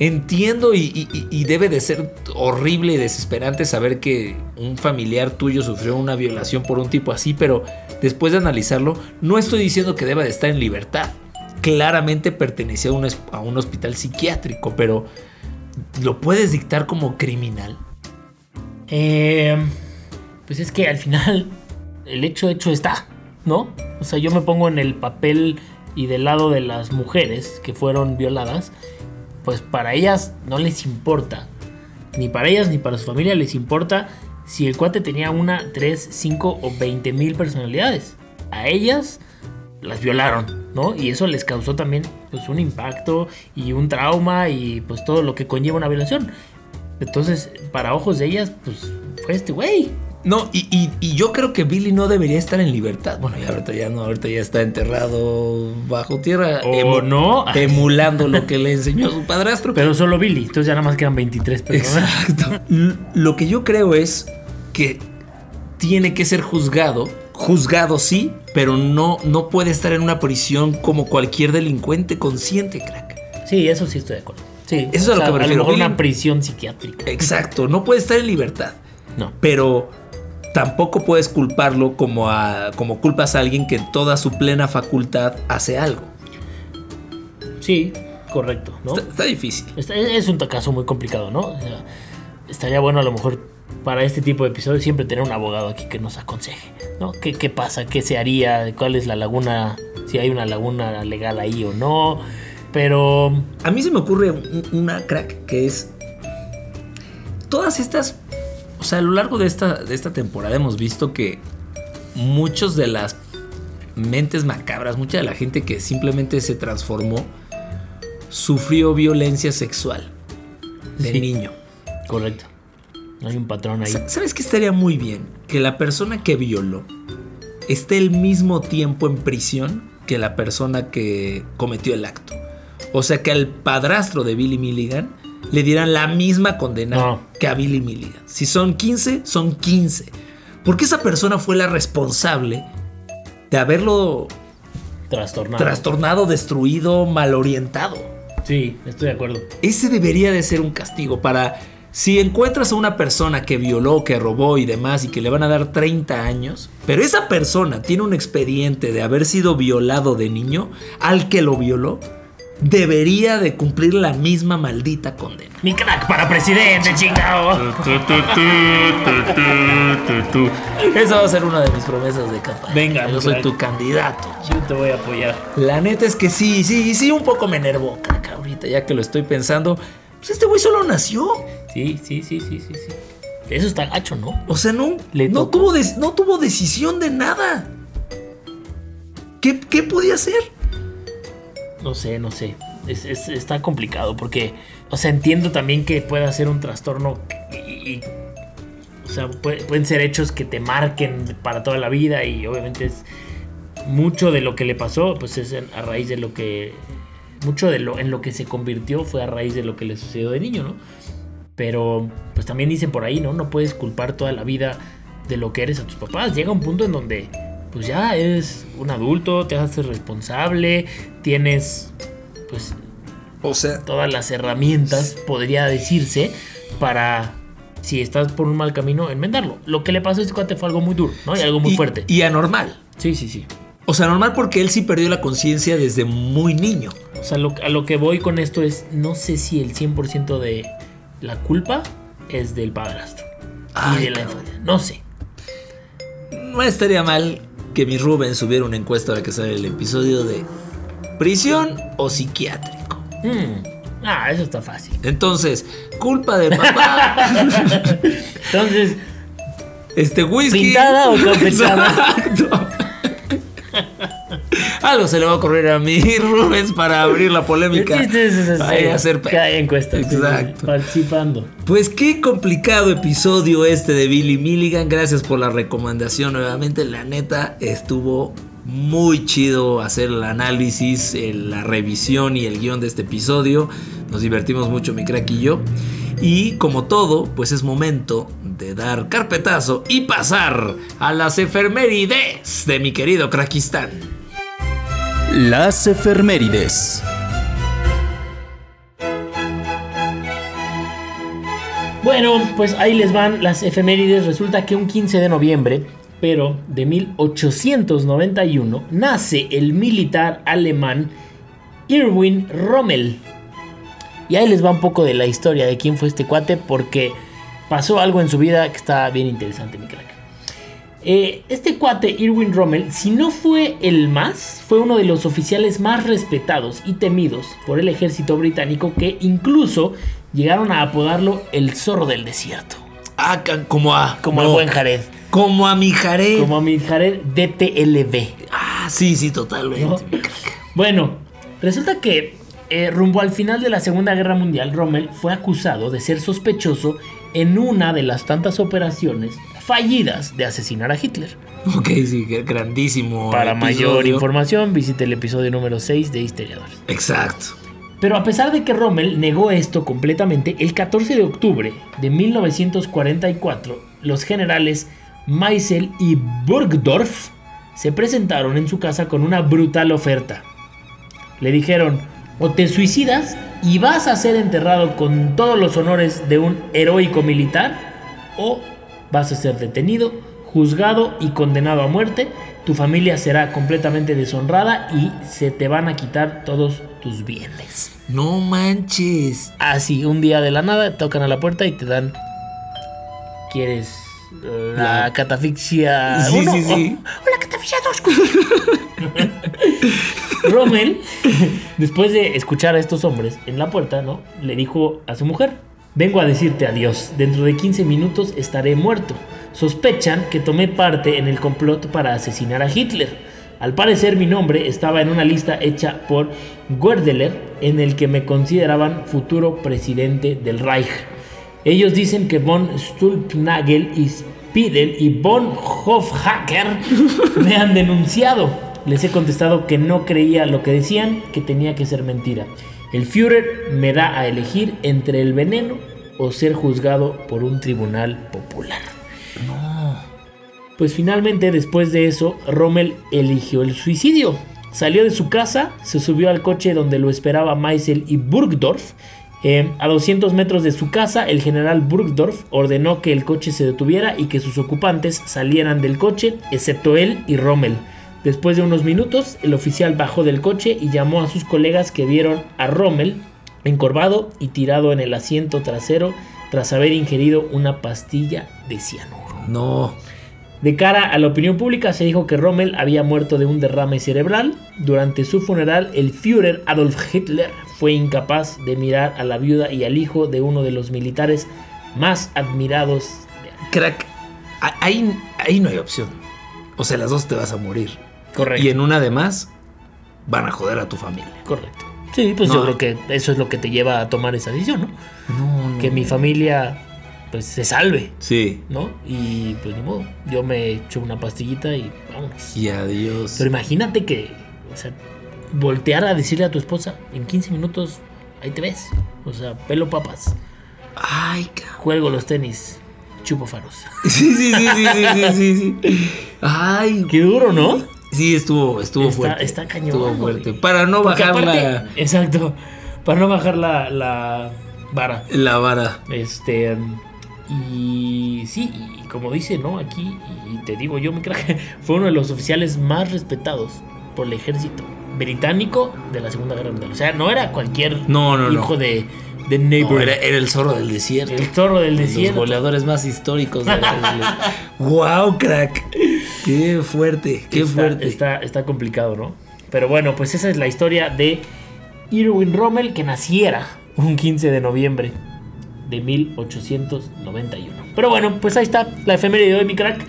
Entiendo y, debe de ser horrible y desesperante saber que un familiar tuyo sufrió una violación por un tipo así, pero después de analizarlo, no estoy diciendo que deba de estar en libertad. Claramente pertenecía a un hospital psiquiátrico, pero ¿lo puedes dictar como criminal? Eh, pues es que al final el hecho hecho está, ¿no? O sea, yo me pongo en el papel y del lado de las mujeres que fueron violadas, pues para ellas no les importa. Ni para ellas ni para su familia les importa si el cuate tenía una, tres, cinco o veinte mil personalidades. A ellas las violaron, ¿no? Y eso les causó también pues un impacto y un trauma y pues todo lo que conlleva una violación. Entonces, para ojos de ellas, pues fue este güey. No, y, y- y yo creo que Billy no debería estar en libertad. Bueno, ya ahorita ya no, ahorita ya está enterrado bajo tierra. O emu- no. [laughs] Emulando lo que le enseñó a su padrastro. Pero solo Billy, entonces ya nada más quedan 23 personas. Exacto. Lo que yo creo es que tiene que ser juzgado. Juzgado sí, pero no, no puede estar en una prisión como cualquier delincuente consciente, crack. Sí, eso sí estoy de acuerdo. Sí, Eso es a lo que me refiero. mejor Billy- una prisión psiquiátrica. Exacto, no puede estar en libertad. No. pero tampoco puedes culparlo como, a, como culpas a alguien que en toda su plena facultad hace algo. Sí, correcto, ¿no? Está, está difícil. Está- es un caso muy complicado, ¿no? O sea, estaría bueno a lo mejor para este tipo de episodios siempre tener un abogado aquí que nos aconseje, ¿no? ¿Qué, qué pasa? ¿Qué se haría? ¿Cuál es la laguna? Si hay una laguna legal ahí o no. Pero A mí se me ocurre un- una crack que es... Todas estas... O sea, a lo largo de esta, de esta temporada hemos visto que muchos de las mentes macabras, mucha de la gente que simplemente se transformó, sufrió violencia sexual de Sí. niño. correcto. Hay un patrón ahí. Sa- ¿Sabes qué estaría muy bien? Que la persona que violó esté el mismo tiempo en prisión que la persona que cometió el acto. O sea, que al padrastro de Billy Milligan le dieran la misma condena No. que a Billy Milligan. Si son 15, son 15. Porque esa persona fue la responsable de haberlo Trastornado. trastornado, destruido, malorientado. sí, estoy de acuerdo. Ese debería de ser un castigo para si encuentras a una persona que violó, que robó y demás y que le van a dar 30 años, pero esa persona tiene un expediente de haber sido violado de niño, al que lo violó, debería de cumplir la misma maldita condena. Mi crack para presidente, chingado. Esa va a ser una de mis promesas de campaña. Venga, yo soy crack. tu candidato. Yo te voy a apoyar. La neta es que sí, sí, sí, un poco me enervó, caca, ahorita ya que lo estoy pensando. Pues este güey solo nació. Sí, sí, sí, sí, sí, sí. Eso está gacho, ¿no? O sea, no, Le no, tocó. tuvo, no tuvo decisión de nada. ¿Qué, qué podía hacer? No sé, no sé. Es, es- está complicado porque, o sea, entiendo también que pueda ser un trastorno y, y- o sea, pue- pueden ser hechos que te marquen para toda la vida y obviamente es mucho de lo que le pasó, pues es a raíz de lo que, mucho de lo en lo que se convirtió fue a raíz de lo que le sucedió de niño, ¿no? Pero, pues también dicen por ahí, ¿no? No puedes culpar toda la vida de lo que eres a tus papás. Llega un punto en donde, pues ya eres un adulto, te haces responsable, tienes, pues, O sea, todas las herramientas, podría decirse, para, si estás por un mal camino, enmendarlo. Lo que le pasó a este cuate fue algo muy duro, ¿no? Y algo muy y- fuerte. Y anormal. Sí, sí, sí. O sea, normal porque él sí perdió la conciencia desde muy niño. O sea, lo- a lo que voy con esto es, no sé si el 100% de la culpa es del padrastro. Ay, y de la infancia. No sé. No estaría mal que mi Rubén subiera una encuesta ahora que sale el episodio de prisión o psiquiátrico. Mm. Ah, eso está fácil. Entonces, culpa de papá. [laughs] Entonces, este whisky. ¿Pintada o [laughs] campechada? Algo se le va a ocurrir a mi [laughs] Rubens para abrir la polémica. hacer que hay encuestas. Exacto. Participando. Pues qué complicado episodio este de Billy Milligan. Gracias por la recomendación nuevamente. La neta estuvo muy chido hacer el análisis, el- la revisión y el guion de este episodio. Nos divertimos mucho mi crack y yo. Y como todo, pues es momento de dar carpetazo y pasar a las efemérides de mi querido Krakistán. Las efemérides. Bueno, pues ahí les van las efemérides. Resulta que un 15 de noviembre, pero de 1891, nace el militar alemán Erwin Rommel. Y ahí les va un poco de la historia de quién fue este cuate, porque pasó algo en su vida que está bien interesante, mi crack. Eh, este cuate, Irwin Rommel, si no fue el más, fue uno de los oficiales más respetados y temidos por el ejército británico que incluso llegaron a apodarlo el zorro del desierto. Ah, como a. Como no, buen Jared. Como a mi Jared. Como a mi Jared DTLB. Ah, sí, sí, totalmente. ¿no? Bueno, resulta que eh, rumbo al final de la Segunda Guerra Mundial, Rommel fue acusado de ser sospechoso en una de las tantas operaciones fallidas de asesinar a Hitler. Ok, sí, grandísimo. Para mayor información, visite el episodio número 6 de Historiadores. Exacto. Pero a pesar de que Rommel negó esto completamente, el 14 de octubre de 1944, los generales Meisel y Burgdorf se presentaron en su casa con una brutal oferta. Le dijeron, o te suicidas y vas a ser enterrado con todos los honores de un heroico militar, o vas a ser detenido, juzgado y condenado a muerte. Tu familia será completamente deshonrada y se te van a quitar todos tus bienes. No manches. Así, un día de la nada, tocan a la puerta y te dan... ¿Quieres la, La- catafixia Sí, uno? sí, sí. O, [laughs] o la catafixia 2. [laughs] Rommel, después de escuchar a estos hombres en la puerta, ¿no? Le dijo a su mujer, vengo a decirte adiós, dentro de 15 minutos estaré muerto. Sospechan que tomé parte en el complot para asesinar a Hitler. Al parecer mi nombre estaba en una lista hecha por Werdeler en el que me consideraban futuro presidente del Reich. Ellos dicen que von Stulpnagel y Spiedel y von Hofhacker [laughs] me han denunciado. Les he contestado que no creía lo que decían, que tenía que ser mentira. El Führer me da a elegir entre el veneno o ser juzgado por un tribunal popular. Pues finalmente, después de eso, Rommel eligió el suicidio. Salió de su casa, se subió al coche donde lo esperaba Meisel y Burgdorf Eh, a 200 metros de su casa, el general Burgdorf ordenó que el coche se detuviera y que sus ocupantes salieran del coche, excepto él y Rommel. Después de unos minutos, el oficial bajó del coche y llamó a sus colegas que vieron a Rommel encorvado y tirado en el asiento trasero tras haber ingerido una pastilla de cianuro. No. De cara a la opinión pública se dijo que Rommel había muerto de un derrame cerebral. Durante su funeral, el Führer Adolf Hitler fue incapaz de mirar a la viuda y al hijo de uno de los militares más admirados. Crack, ahí, ahí no hay opción. O sea, las dos te vas a morir. Correcto. Y en una de más, van a joder a tu familia. Correcto. Sí, pues No. yo creo que eso es lo que te lleva a tomar esa decisión, ¿no? No, no. Que mi familia pues se salve, Sí. ¿no? Y pues ni modo, yo me echo una pastillita y vámonos. Y adiós. Pero imagínate que, o sea, voltear a decirle a tu esposa, en 15 minutos, ahí te ves. O sea, pelo papas, Ay, cabrón. cuelgo los tenis, chupo faros. Sí, sí, sí, sí, sí, sí, sí, sí. [laughs] Ay, Qué duro, ¿no? Sí, estuvo, estuvo Está- fuerte. está cañón, Estuvo güey. fuerte. Para no Porque bajar aparte- la, Exacto. Para no bajar la, la vara. la vara. Este. Y sí, y como dice, ¿no? Aquí, y te digo yo, mi crack, [laughs] fue uno de los oficiales más respetados por el ejército británico de la Segunda Guerra Mundial. O sea, no era cualquier No, no, no. hijo de, de No, neighbor. era, era el zorro del desierto. el zorro del Los desierto. goleadores más históricos de la [laughs] ¡Wow, crack! ¡Qué fuerte! ¡Qué está, fuerte! Está, está complicado, ¿no? Pero bueno, pues esa es la historia de Irwin Rommel que naciera un 15 de noviembre de 1891. Pero bueno, pues ahí está la efeméride de hoy, mi crack.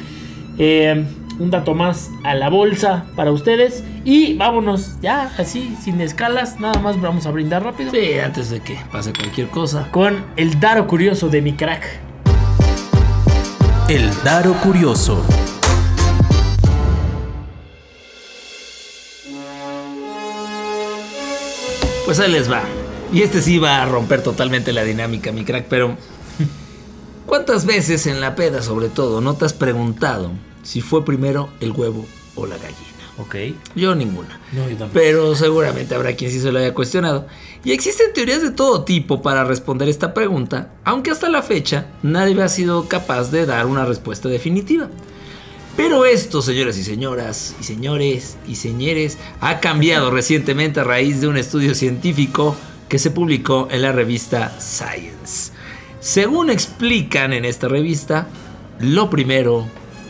Eh, un dato más a la bolsa para ustedes. Y vámonos, ya así, sin escalas, nada más vamos a brindar rápido. Sí, antes de que pase cualquier cosa. Con el daro curioso de mi crack. El Daro Curioso. Pues ahí les va. Y este sí va a romper totalmente la dinámica, mi crack, pero. ¿Cuántas veces en la peda, sobre todo, no te has preguntado si fue primero el huevo o la gallina? Ok. Yo ninguna. No, yo tampoco. Pero seguramente habrá quien sí se lo haya cuestionado. Y existen teorías de todo tipo para responder esta pregunta, aunque hasta la fecha nadie ha sido capaz de dar una respuesta definitiva. Pero esto, señoras y señoras, y señores y señores, ha cambiado recientemente a raíz de un estudio científico que se publicó en la revista Science. Según explican en esta revista, lo primero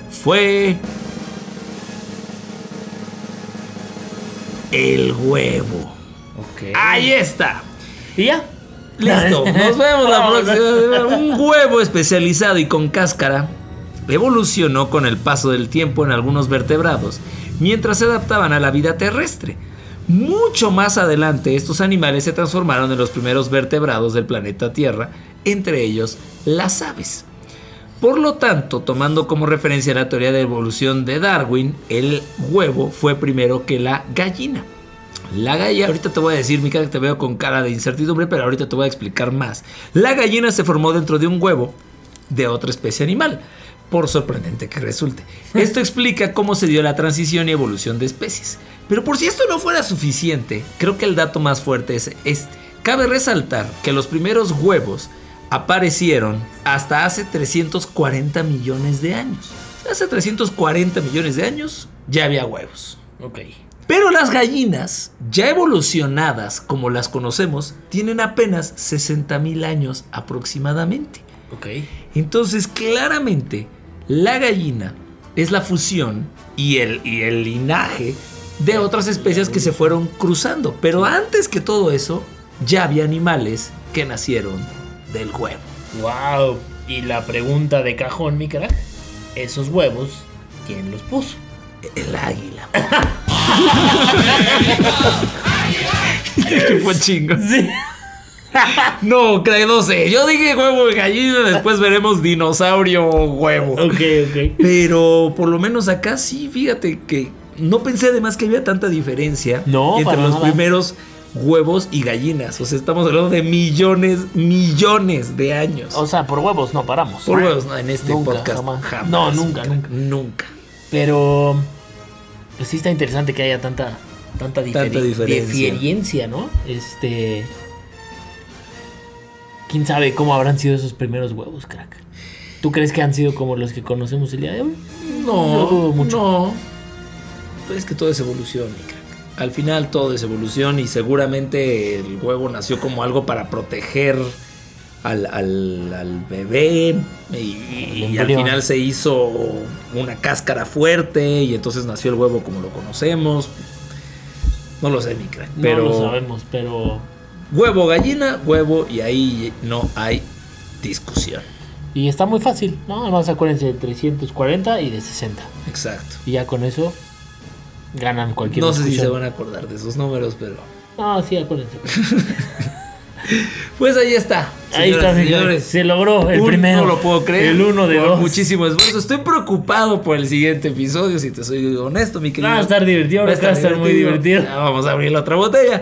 fue el huevo. Ahí está. ¿Y ya? Listo. [laughs] Nos vemos la próxima. Un huevo especializado y con cáscara evolucionó con el paso del tiempo en algunos vertebrados mientras se adaptaban a la vida terrestre. Mucho más adelante estos animales se transformaron en los primeros vertebrados del planeta Tierra, entre ellos las aves. Por lo tanto, tomando como referencia la teoría de evolución de Darwin, el huevo fue primero que la gallina. La gallina, ahorita te voy a decir, Mica, que te veo con cara de incertidumbre, pero ahorita te voy a explicar más. La gallina se formó dentro de un huevo de otra especie animal, por sorprendente que resulte. Esto [laughs] explica cómo se dio la transición y evolución de especies. Pero por si esto no fuera suficiente, creo que el dato más fuerte es este. Cabe resaltar que los primeros huevos aparecieron hasta hace 340 millones de años. Hace 340 millones de años ya había huevos. Ok. Pero las gallinas, ya evolucionadas como las conocemos, tienen apenas 60 mil años aproximadamente. Ok. Entonces, claramente, la gallina es la fusión y el, y el linaje de otras especies que se fueron cruzando. Pero antes que todo eso, ya había animales que nacieron del huevo. Wow. Y la pregunta de cajón, mi crack. Esos huevos, ¿quién los puso? El águila. [laughs] [laughs] que fue chingo. Sí. [laughs] No, no sé. Yo dije huevo de gallina, después veremos dinosaurio huevo. Ok, ok. Pero por lo menos acá sí, fíjate que no pensé además que había tanta diferencia No, entre para los nada. primeros huevos y gallinas. O sea, estamos hablando de millones, millones de años. O sea, por huevos no paramos. por huevos, no, en este Nunca, podcast jamás. jamás. No, nunca, nunca. Nunca. Pero pues sí está interesante que haya tanta tanta, diferi- Tanta diferencia. diferencia, ¿no? Este quién sabe cómo habrán sido esos primeros huevos, crack. ¿Tú crees que han sido como los que conocemos el día de hoy? No, Lo dudo mucho. no. Pero es que todo es evolución, mi crack. Al final todo es evolución y seguramente el huevo nació como algo para proteger al, al- al bebé y, y- y al final se hizo una cáscara fuerte y entonces nació el huevo como lo conocemos. No lo sé, mi crack. No Pero lo sabemos, pero. Huevo, gallina, huevo y ahí no hay discusión. Y está muy fácil, ¿no? Además, acuérdense de 340 y de 60. Exacto. Y ya con eso ganan cualquier No sé si se van a acordar de esos números, pero... No, sí, acuérdense. [laughs] Pues ahí está. Ahí está, señores. Se logró el Un- primero. No lo puedo creer. El uno de Por dos. Muchísimo esfuerzo. Estoy preocupado por el siguiente episodio, si te soy honesto, mi querido. Va a estar divertido, va a estar muy divertido. Ya vamos a abrir la otra botella.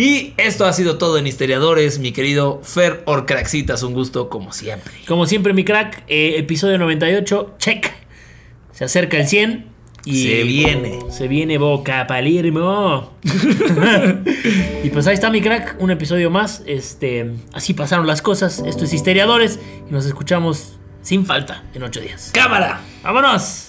Y esto ha sido todo en Histeriadores, mi querido Fer Orcraxitas. Un gusto como siempre. Como siempre, mi crack, eh, episodio 98, check. Se acerca el 100. Y Se viene. Se viene Boca Palirmo. [laughs] y pues ahí está mi crack, un episodio más. Este, así pasaron las cosas. Esto es Histeriadores y nos escuchamos sin falta en ocho días. ¡Cámara! ¡Vámonos!